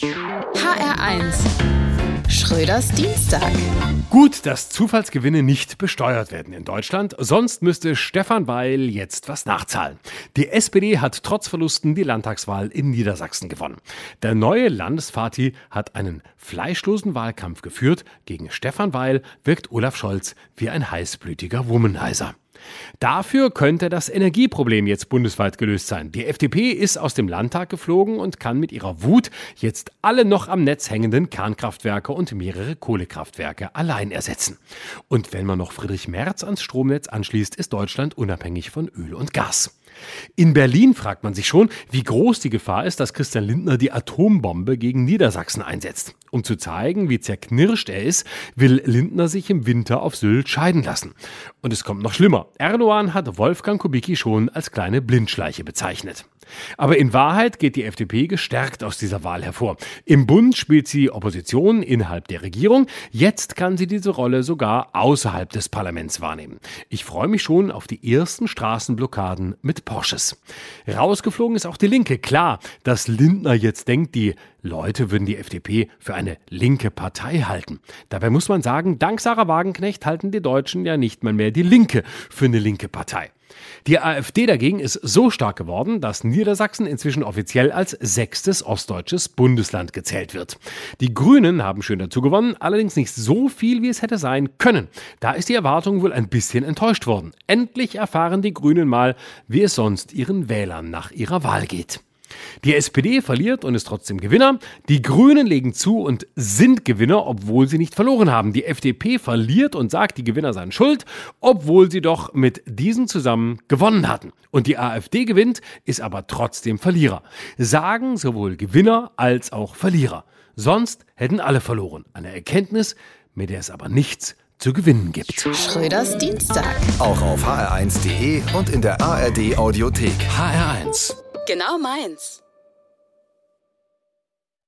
HR1 Schröders Dienstag. Gut, dass Zufallsgewinne nicht besteuert werden in Deutschland, sonst müsste Stefan Weil jetzt was nachzahlen. Die SPD hat trotz Verlusten die Landtagswahl in Niedersachsen gewonnen. Der neue Landesvati hat einen fleischlosen Wahlkampf geführt. Gegen Stefan Weil wirkt Olaf Scholz wie ein heißblütiger Womanizer. Dafür könnte das Energieproblem jetzt bundesweit gelöst sein. Die FDP ist aus dem Landtag geflogen und kann mit ihrer Wut jetzt alle noch am Netz hängenden Kernkraftwerke und mehrere Kohlekraftwerke allein ersetzen. Und wenn man noch Friedrich Merz ans Stromnetz anschließt, ist Deutschland unabhängig von Öl und Gas. In Berlin fragt man sich schon, wie groß die Gefahr ist, dass Christian Lindner die Atombombe gegen Niedersachsen einsetzt. Um zu zeigen, wie zerknirscht er ist, will Lindner sich im Winter auf Sylt scheiden lassen. Und es kommt noch schlimmer. Erdogan hat Wolfgang Kubicki schon als kleine Blindschleiche bezeichnet. Aber in Wahrheit geht die FDP gestärkt aus dieser Wahl hervor. Im Bund spielt sie Opposition innerhalb der Regierung. Jetzt kann sie diese Rolle sogar außerhalb des Parlaments wahrnehmen. Ich freue mich schon auf die ersten Straßenblockaden mit Porsches. Rausgeflogen ist auch die Linke. Klar, dass Lindner jetzt denkt, die Leute würden die FDP für eine linke Partei halten. Dabei muss man sagen, dank Sarah Wagenknecht halten die Deutschen ja nicht mal mehr die Linke für eine linke Partei. Die AfD dagegen ist so stark geworden, dass Niedersachsen inzwischen offiziell als sechstes ostdeutsches Bundesland gezählt wird. Die Grünen haben schön dazu gewonnen, allerdings nicht so viel, wie es hätte sein können. Da ist die Erwartung wohl ein bisschen enttäuscht worden. Endlich erfahren die Grünen mal, wie es sonst ihren Wählern nach ihrer Wahl geht. Die SPD verliert und ist trotzdem Gewinner. Die Grünen legen zu und sind Gewinner, obwohl sie nicht verloren haben. Die FDP verliert und sagt, die Gewinner seien schuld, obwohl sie doch mit diesen zusammen gewonnen hatten. Und die AfD gewinnt, ist aber trotzdem Verlierer. Sagen sowohl Gewinner als auch Verlierer. Sonst hätten alle verloren. Eine Erkenntnis, mit der es aber nichts zu gewinnen gibt. Schröders Dienstag. Auch auf hr1.de und in der ARD Audiothek. HR1 Genau meins.